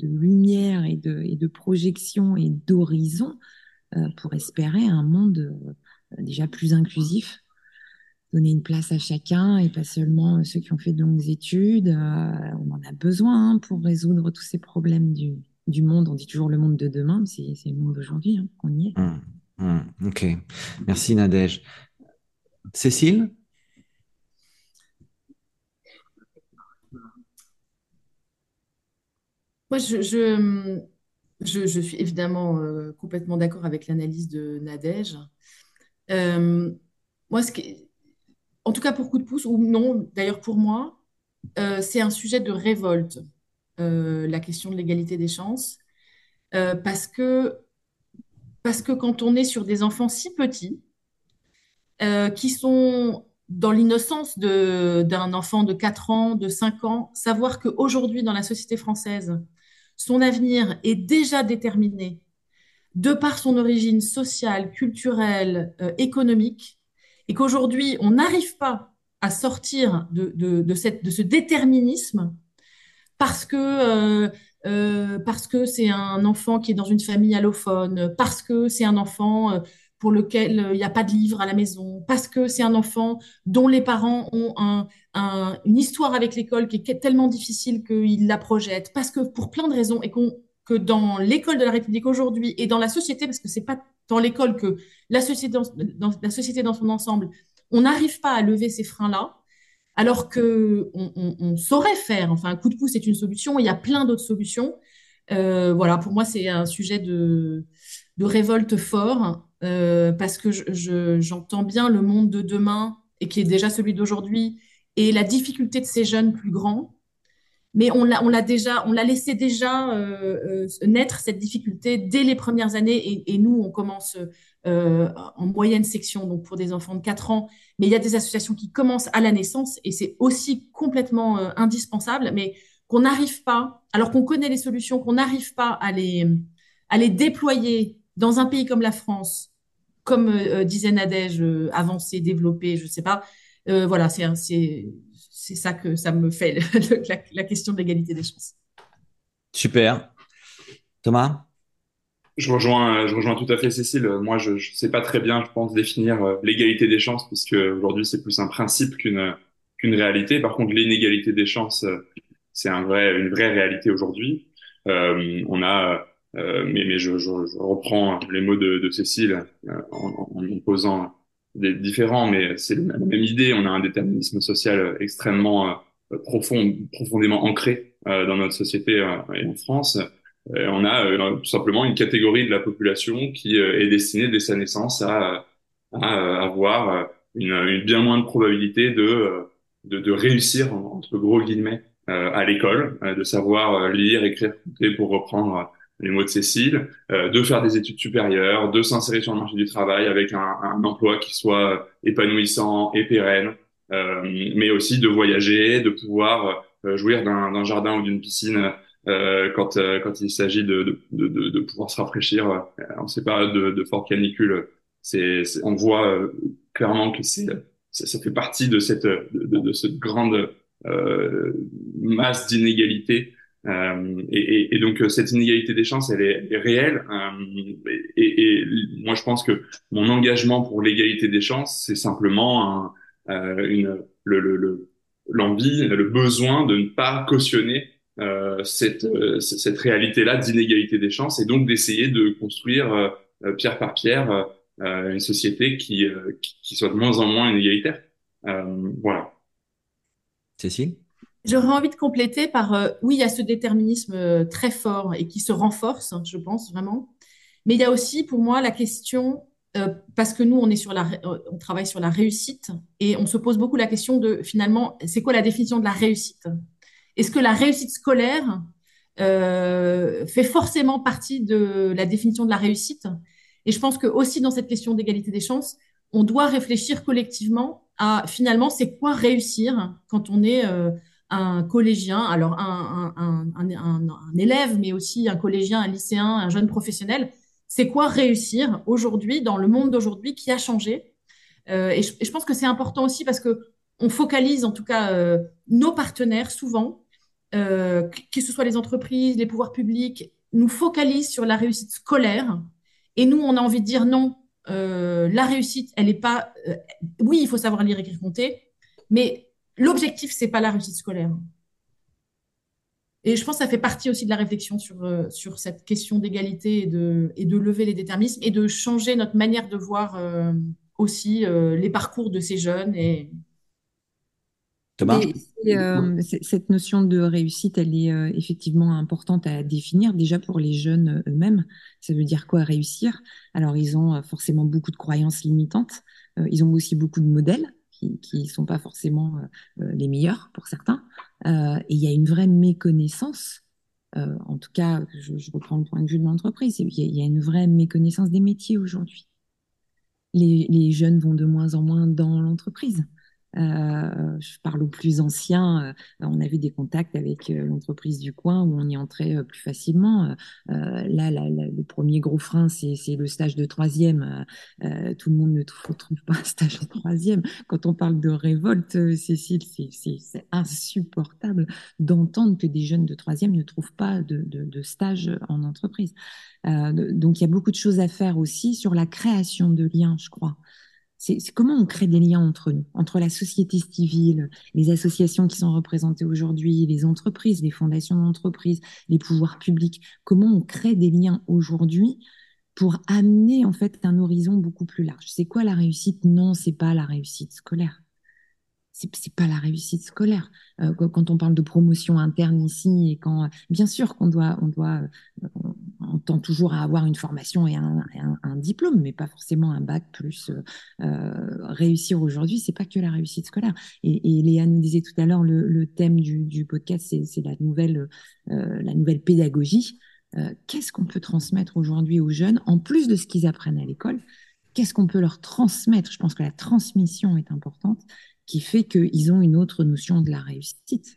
lumière et de, projection et d'horizon euh, pour espérer un monde euh, déjà plus inclusif. Donner une place à chacun et pas seulement ceux qui ont fait de longues études. Euh, on en a besoin pour résoudre tous ces problèmes du, monde. On dit toujours le monde de demain, mais c'est le monde d'aujourd'hui hein, qu'on y est. Hum, hum, ok. Merci Nadège. Cécile? Moi, je, suis évidemment euh, complètement d'accord avec l'analyse de Nadège. Euh, en tout cas pour coup de pouce, ou non, d'ailleurs pour moi, euh, c'est un sujet de révolte. La question de l'égalité des chances, parce, que, parce que quand on est sur des enfants si petits, euh, qui sont dans l'innocence d'un enfant de 4 ans, de 5 ans, savoir qu'aujourd'hui, dans la société française, son avenir est déjà déterminé de par son origine sociale, culturelle, économique, et qu'aujourd'hui, on n'arrive pas à sortir de, ce déterminisme parce que euh, euh, parce que c'est un enfant qui est dans une famille allophone, parce que c'est un enfant euh, pour lequel il n'y a pas de livre à la maison, parce que c'est un enfant dont les parents ont une histoire avec l'école qui est tellement difficile qu'ils la projettent, parce que pour plein de raisons, et que dans l'école de la République aujourd'hui et dans la société, parce que c'est pas dans l'école que la société dans, la société dans son ensemble, on n'arrive pas à lever ces freins-là, alors que on, saurait faire. Enfin, un coup de pouce est une solution. Il y a plein d'autres solutions. Euh, voilà, pour moi, c'est un sujet de, révolte fort euh, parce que j'entends bien le monde de demain et qui est déjà celui d'aujourd'hui et la difficulté de ces jeunes plus grands. Mais on l'a déjà, on l'a laissé déjà euh, naître cette difficulté dès les premières années et, nous, on commence en moyenne section, donc pour des enfants de 4 ans. Mais il y a des associations qui commencent à la naissance et c'est aussi complètement indispensable, mais qu'on n'arrive pas, alors qu'on connaît les solutions, qu'on n'arrive pas à les, à les déployer dans un pays comme la France, comme euh, disait Nadège, avancé, développé, je ne sais pas. voilà, c'est c'est ça que ça me fait, la, la question de l'égalité des chances. Super. Thomas? Je rejoins, je rejoins tout à fait Cécile. Moi, je ne sais pas très bien, je pense, définir euh, l'égalité des chances, puisque aujourd'hui, c'est plus un principe qu'une qu'une réalité. Par contre, l'inégalité des chances, euh, c'est un vrai, une vraie réalité aujourd'hui. Euh, on a, euh, mais, mais je, je, je, reprends les mots de, de Cécile en, en, posant des différents, mais c'est la même idée. On a un déterminisme social extrêmement profond, profondément ancré dans notre société et en France. Euh, on a euh, tout simplement une catégorie de la population qui euh, est destinée dès sa naissance à, avoir une, bien moindre probabilité de, de, réussir, entre gros guillemets, à l'école, de savoir lire, écrire, compter, pour reprendre les mots de Cécile, de faire des études supérieures, de s'insérer sur le marché du travail avec un, emploi qui soit épanouissant et pérenne, mais aussi de voyager, de pouvoir jouir d'un jardin ou d'une piscine euh, quand euh, quand il s'agit de, de, de, de, pouvoir se rafraîchir euh, en ces périodes de, de forte canicule. C'est, on voit clairement que c'est ça, fait partie de cette de, de cette grande masse d'inégalités euh, et, et, donc cette inégalité des chances, elle est, réelle. Euh, et, et, moi, je pense que mon engagement pour l'égalité des chances, c'est simplement un, une, le, le, le l'envie, le besoin de ne pas cautionner cette, cette réalité-là d'inégalité des chances et donc d'essayer de construire pierre par pierre une société qui, qui, soit de moins en moins inégalitaire. voilà. Cécile? J'aurais envie de compléter par, euh, oui, il y a ce déterminisme euh, très fort et qui se renforce, je pense vraiment. Mais il y a aussi pour moi la question, euh, parce que nous, on, est sur la, on travaille sur la réussite et on se pose beaucoup la question de finalement, c'est quoi la définition de la réussite? Est-ce que la réussite scolaire fait forcément partie de la définition de la réussite? Et je pense que aussi dans cette question d'égalité des chances, on doit réfléchir collectivement à finalement, c'est quoi réussir quand on est un collégien, alors un, élève, mais aussi un collégien, un lycéen, un jeune professionnel. C'est quoi réussir aujourd'hui, dans le monde d'aujourd'hui qui a changé? Euh, et, je, pense que c'est important aussi parce que on focalise, en tout cas, euh, nos partenaires souvent, euh, que ce soit les entreprises, les pouvoirs publics, nous focalisent sur la réussite scolaire. Et nous, on a envie de dire non, la réussite, elle n'est pas. oui, il faut savoir lire, écrire, compter, mais l'objectif, c'est pas la réussite scolaire. Et je pense que ça fait partie aussi de la réflexion sur, euh, cette question d'égalité et de, et de lever les déterminismes et de changer notre manière de voir euh, aussi euh, les parcours de ces jeunes. Et... Thomas Cette notion de réussite, elle est effectivement importante à définir déjà pour les jeunes eux-mêmes. Ça veut dire quoi réussir? Alors, ils ont forcément beaucoup de croyances limitantes. ils ont aussi beaucoup de modèles qui ne sont pas forcément euh, euh, les meilleurs pour certains. Euh, et il y a une vraie méconnaissance, en tout cas, je, reprends le point de vue de l'entreprise, il y, a une vraie méconnaissance des métiers aujourd'hui. Les, les, jeunes vont de moins en moins dans l'entreprise. Euh, je parle aux plus anciens. Euh, on avait des contacts avec euh, l'entreprise du coin où on y entrait plus facilement. là, le premier gros frein, c'est le stage de troisième. tout le monde ne trouve, pas un stage de troisième. Quand on parle de révolte, Cécile, c'est insupportable d'entendre que des jeunes de troisième ne trouvent pas de, de stage en entreprise. donc, il y a beaucoup de choses à faire aussi sur la création de liens, je crois c'est comment on crée des liens entre nous, entre la société civile, les associations qui sont représentées aujourd'hui, les entreprises, les fondations d'entreprises, les pouvoirs publics. Comment on crée des liens aujourd'hui pour amener en fait un horizon beaucoup plus large? C'est quoi la réussite? Non, c'est pas la réussite scolaire c'est pas la réussite scolaire. Euh, quand on parle de promotion interne ici et quand, bien sûr qu'on doit, on doit, euh, on, tend toujours à avoir une formation et un, diplôme, mais pas forcément un bac plus euh, réussir aujourd'hui. C'est pas que la réussite scolaire. Et, Léa nous disait tout à l'heure, le, thème du, podcast, c'est nouvelle, la nouvelle pédagogie. Qu'est-ce qu'on peut transmettre aujourd'hui aux jeunes en plus de ce qu'ils apprennent à l'école? Qu'est-ce qu'on peut leur transmettre? Je pense que la transmission est importante qui fait qu'ils ont une autre notion de la réussite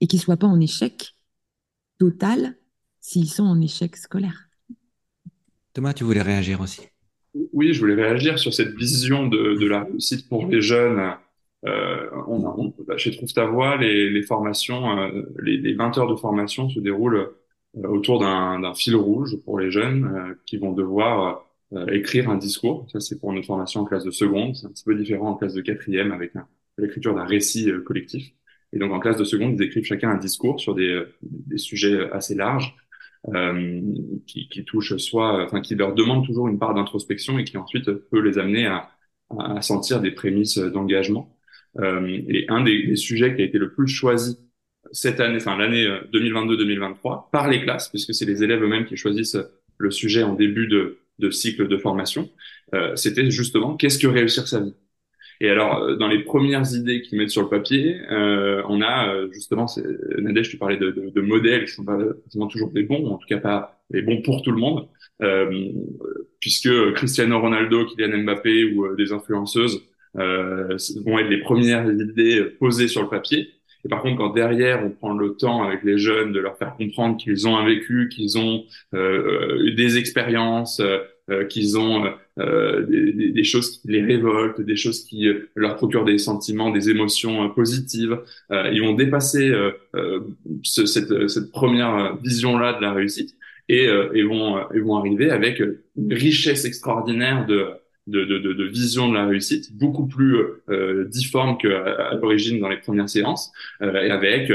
et qu'ils soient pas en échec total s'ils sont en échec scolaire. Thomas, tu voulais réagir aussi Oui, je voulais réagir sur cette vision de, la réussite pour les jeunes. Euh, on, bah, chez Trouve ta voix, les, formations, euh, les, 20 heures de formation se déroulent euh, autour d'un fil rouge pour les jeunes qui vont devoir euh, écrire un discours. Ça, c'est pour notre formation en classe de seconde. C'est un petit peu différent en classe de quatrième avec l'écriture d'un récit euh, collectif. Et donc, en classe de seconde, ils écrivent chacun un discours sur des, euh, des sujets assez larges, euh, qui, qui touchent soit, enfin, qui leur demandent toujours une part d'introspection et qui ensuite peut les amener à, à sentir des prémices d'engagement. Euh, et un des, des, sujets qui a été le plus choisi cette année, enfin l'année 2022-2023, par les classes, puisque c'est les élèves eux-mêmes qui choisissent le sujet en début de, de cycle de formation, euh, c'était justement qu'est-ce que réussir sa vie? Et alors, euh, dans les premières idées qu'ils mettent sur le papier, euh, on a euh, justement, Nadège, tu parlais de, de, de, modèles qui sont pas forcément toujours des bons, en tout cas pas les bons pour tout le monde, euh, puisque Cristiano Ronaldo, Kylian Mbappé ou des influenceuses vont être les premières idées posées sur le papier. Et par contre, quand derrière, on prend le temps avec les jeunes de leur faire comprendre qu'ils ont un vécu, qu'ils ont euh, des expériences, euh, qu'ils ont euh, des, des, choses qui les révoltent, des choses qui leur procurent des sentiments, des émotions positives, ils vont dépasser ce, cette, cette, première vision-là de la réussite et, et vont, vont arriver avec une richesse extraordinaire de de, de, de, vision de la réussite, beaucoup plus euh, difforme qu'à l'origine dans les premières séances, et avec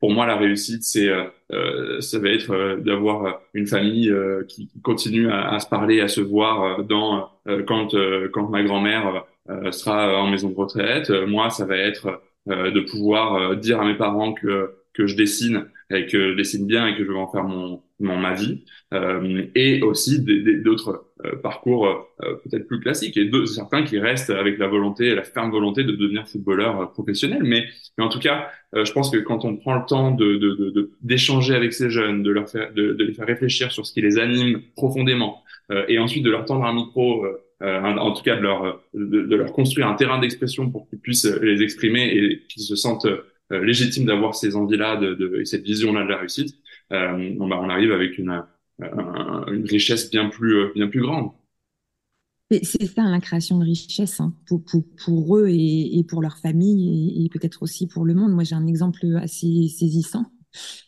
pour moi, la réussite, c'est euh, ça va être d'avoir une famille qui continue à, à, se parler, à se voir dans quand quand ma grand-mère sera en maison de retraite. moi, ça va être de pouvoir dire à mes parents que que je dessine et que je dessine bien et que je vais en faire mon, mon ma vie euh, et aussi d'autres euh, parcours euh, peut-être plus classiques. Et certains qui restent avec la volonté la ferme volonté de devenir footballeur professionnel. Mais mais en tout cas je pense que quand on prend le temps de d'échanger de, avec ces jeunes de leur faire de, de, les faire réfléchir sur ce qui les anime profondément et ensuite de leur tendre un micro en tout cas de leur de, leur construire un terrain d'expression pour qu'ils puissent les exprimer et qu'ils se sentent euh, légitime d'avoir ces envies-là et cette vision-là de la réussite, euh, on, bah, on arrive avec une, une richesse bien plus, euh, grande. C'est ça la création de richesse hein, pour, eux et, pour leur famille et, peut-être aussi pour le monde. Moi, j'ai un exemple assez saisissant.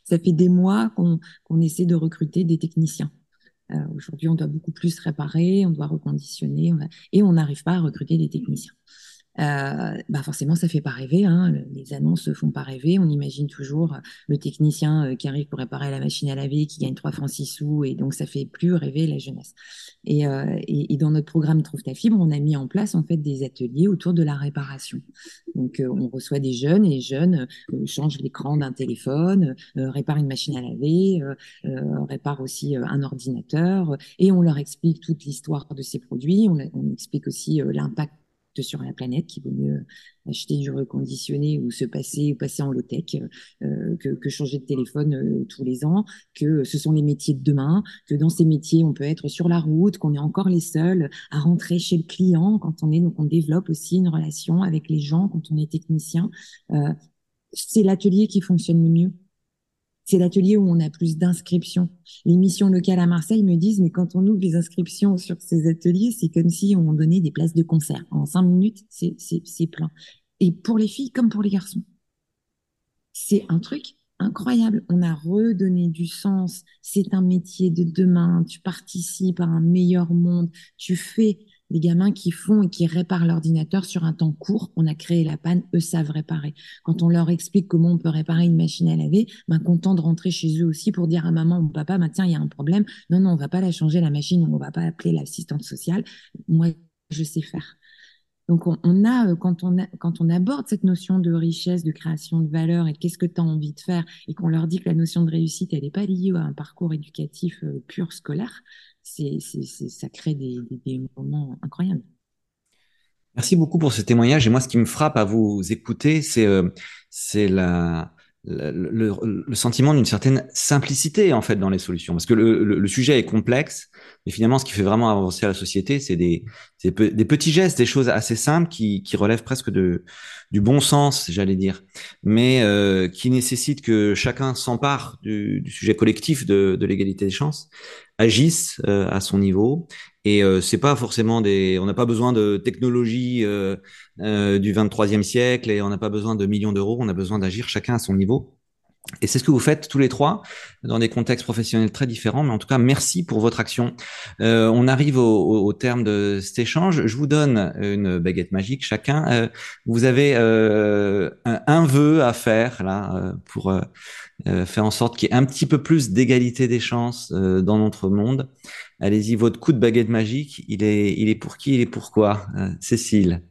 Ça fait des mois qu'on essaie de recruter des techniciens. Euh, Aujourd'hui, on doit beaucoup plus réparer, on doit reconditionner et on n'arrive pas à recruter des techniciens euh, bah forcément, ça fait pas rêver. Hein. Les annonces font pas rêver. On imagine toujours le technicien euh, qui arrive pour réparer la machine à laver, qui gagne 3 francs 6 sous, et donc ça fait plus rêver la jeunesse. Et, euh, dans notre programme Trouve ta fibre, on a mis en place en fait des ateliers autour de la réparation. Donc euh, on reçoit des jeunes et les jeunes euh, changent l'écran d'un téléphone, réparent une machine à laver, réparent aussi un ordinateur, et on leur explique toute l'histoire de ces produits. On explique aussi l'impact sur la planète, qu'il vaut mieux acheter du reconditionné ou se passer, passer en low-tech euh, que, que, changer de téléphone euh, tous les ans, que ce sont les métiers de demain, que dans ces métiers, on peut être sur la route, qu'on est encore les seuls à rentrer chez le client quand on est, donc on développe aussi une relation avec les gens quand on est technicien. Euh, c'est l'atelier qui fonctionne le mieux c'est l'atelier où on a plus d'inscriptions. Les missions locales à Marseille me disent, mais quand on ouvre les inscriptions sur ces ateliers, c'est comme si on donnait des places de concert. En cinq minutes, c'est plein. Et pour les filles comme pour les garçons. C'est un truc incroyable. On a redonné du sens. C'est un métier de demain. Tu participes à un meilleur monde. Tu fais les gamins qui font et qui réparent l'ordinateur sur un temps court. On a créé la panne, eux savent réparer. Quand on leur explique comment on peut réparer une machine à laver, ben, content de rentrer chez eux aussi pour dire à maman ou papa, ben, tiens, il y a un problème. Non, non, on va pas la changer, la machine, on va pas appeler l'assistante sociale. Moi, je sais faire. Donc, on, a, euh, quand on, a, quand on aborde cette notion de richesse, de création de valeur et qu'est-ce que tu as envie de faire et qu'on leur dit que la notion de réussite, elle n'est pas liée à un parcours éducatif euh, pur scolaire, ça crée des, moments incroyables. Merci beaucoup pour ce témoignage. Et moi, ce qui me frappe à vous écouter, c'est euh, le, sentiment d'une certaine simplicité en fait dans les solutions, parce que le, sujet est complexe, mais finalement, ce qui fait vraiment avancer la société, c'est des, petits gestes, des choses assez simples qui, relèvent presque de du bon sens, j'allais dire, mais euh, qui nécessitent que chacun s'empare du, sujet collectif de l'égalité des chances, agisse euh, à son niveau. Et euh, c'est pas forcément des, on n'a pas besoin de technologie euh, euh du 23e siècle et on n'a pas besoin de millions d'euros. On a besoin d'agir chacun à son niveau. Et c'est ce que vous faites tous les trois dans des contextes professionnels très différents. Mais en tout cas, merci pour votre action. Euh, on arrive au, terme de cet échange. Je vous donne une baguette magique chacun. Euh, vous avez euh, un, un, vœu à faire là pour faire en sorte qu'il y ait un petit peu plus d'égalité des chances dans notre monde. Allez-y, votre coup de baguette magique, il est, il est pour qui, il est pourquoi Cécile?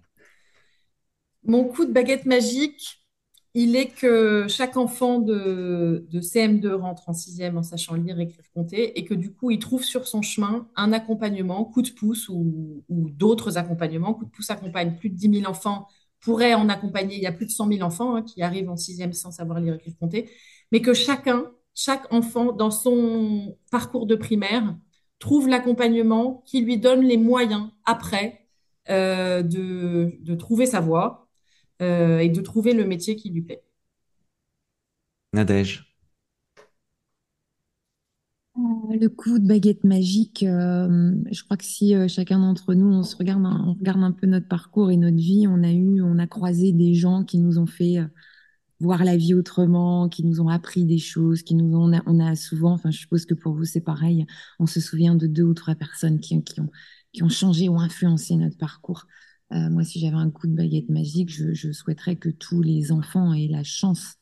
Mon coup de baguette magique, il est que chaque enfant de, de, CM2 rentre en sixième en sachant lire, écrire, compter, et que du coup, il trouve sur son chemin un accompagnement, coup de pouce ou, d'autres accompagnements. Coup de pouce accompagne plus de 10 000 enfants, pourrait en accompagner, il y a plus de 100 000 enfants hein, qui arrivent en sixième sans savoir lire, écrire, compter. Mais que chacun, chaque enfant, dans son parcours de primaire, trouve l'accompagnement qui lui donne les moyens après euh, de, trouver sa voie euh, et de trouver le métier qui lui plaît. Nadège. Euh, le coup de baguette magique, je crois que si chacun d'entre nous, on se regarde, on regarde un peu notre parcours et notre vie, on a eu, on a croisé des gens qui nous ont fait voir la vie autrement, qui nous ont appris des choses, qui nous ont, on a, souvent, enfin je suppose que pour vous c'est pareil, on se souvient de deux ou trois personnes qui, qui, ont, qui ont changé ou influencé notre parcours. Moi, si j'avais un coup de baguette magique, je, je, souhaiterais que tous les enfants aient la chance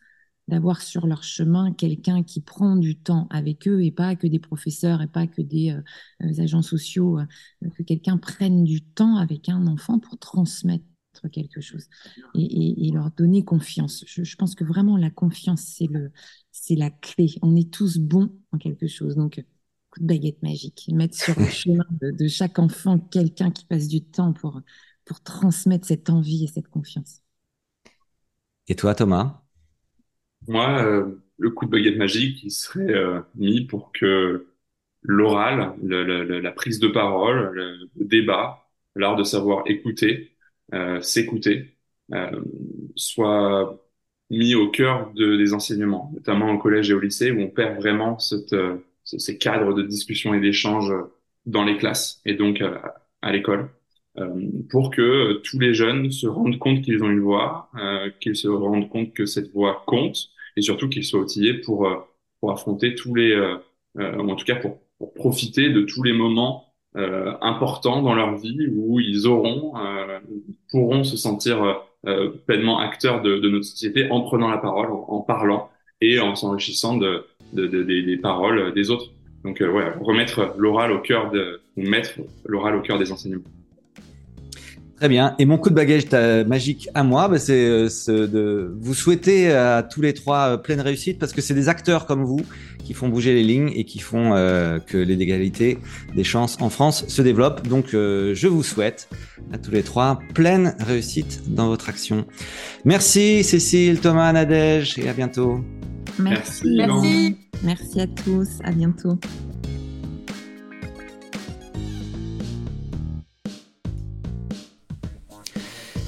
d'avoir sur leur chemin quelqu'un qui prend du temps avec eux et pas que des professeurs et pas que des euh, agents sociaux, euh, que quelqu'un prenne du temps avec un enfant pour transmettre quelque chose et, leur donner confiance. Je, pense que vraiment la confiance, c'est le, c'est la clé. On est tous bons en quelque chose. Donc, coup de baguette magique, mettre sur le chemin de, de chaque enfant quelqu'un qui passe du temps pour, pour transmettre cette envie et cette confiance. Et toi, Thomas? Moi, euh, le coup de baguette magique, il serait euh, mis pour que l'oral, la prise de parole, le, débat, l'art de savoir écouter, euh, s'écouter, soit mis au cœur de, des enseignements, notamment au collège et au lycée, où on perd vraiment cette, ces cadres de discussion et d'échange dans les classes et donc à, l'école, pour que tous les jeunes se rendent compte qu'ils ont une voix, qu'ils se rendent compte que cette voix compte et surtout qu'ils soient outillés pour euh, pour affronter tous les, euh, euh, ou en tout cas pour, pour profiter de tous les moments importants dans leur vie où ils auront, pourront se sentir pleinement acteurs de, de, notre société en prenant la parole, en, parlant et en s'enrichissant de, de, des, des, paroles des autres. Donc, ouais, remettre l'oral au cœur de, mettre l'oral au cœur des enseignements. Très bien. Et mon coup de bagage magique à moi, bah, c'est euh, de vous souhaiter à tous les trois euh, pleine réussite parce que c'est des acteurs comme vous qui font bouger les lignes et qui font euh, que les égalités des chances en France se développent. Donc, je vous souhaite à tous les trois pleine réussite dans votre action. Merci Cécile, Thomas, Nadège et à bientôt. Merci. Merci. Merci à tous. À bientôt.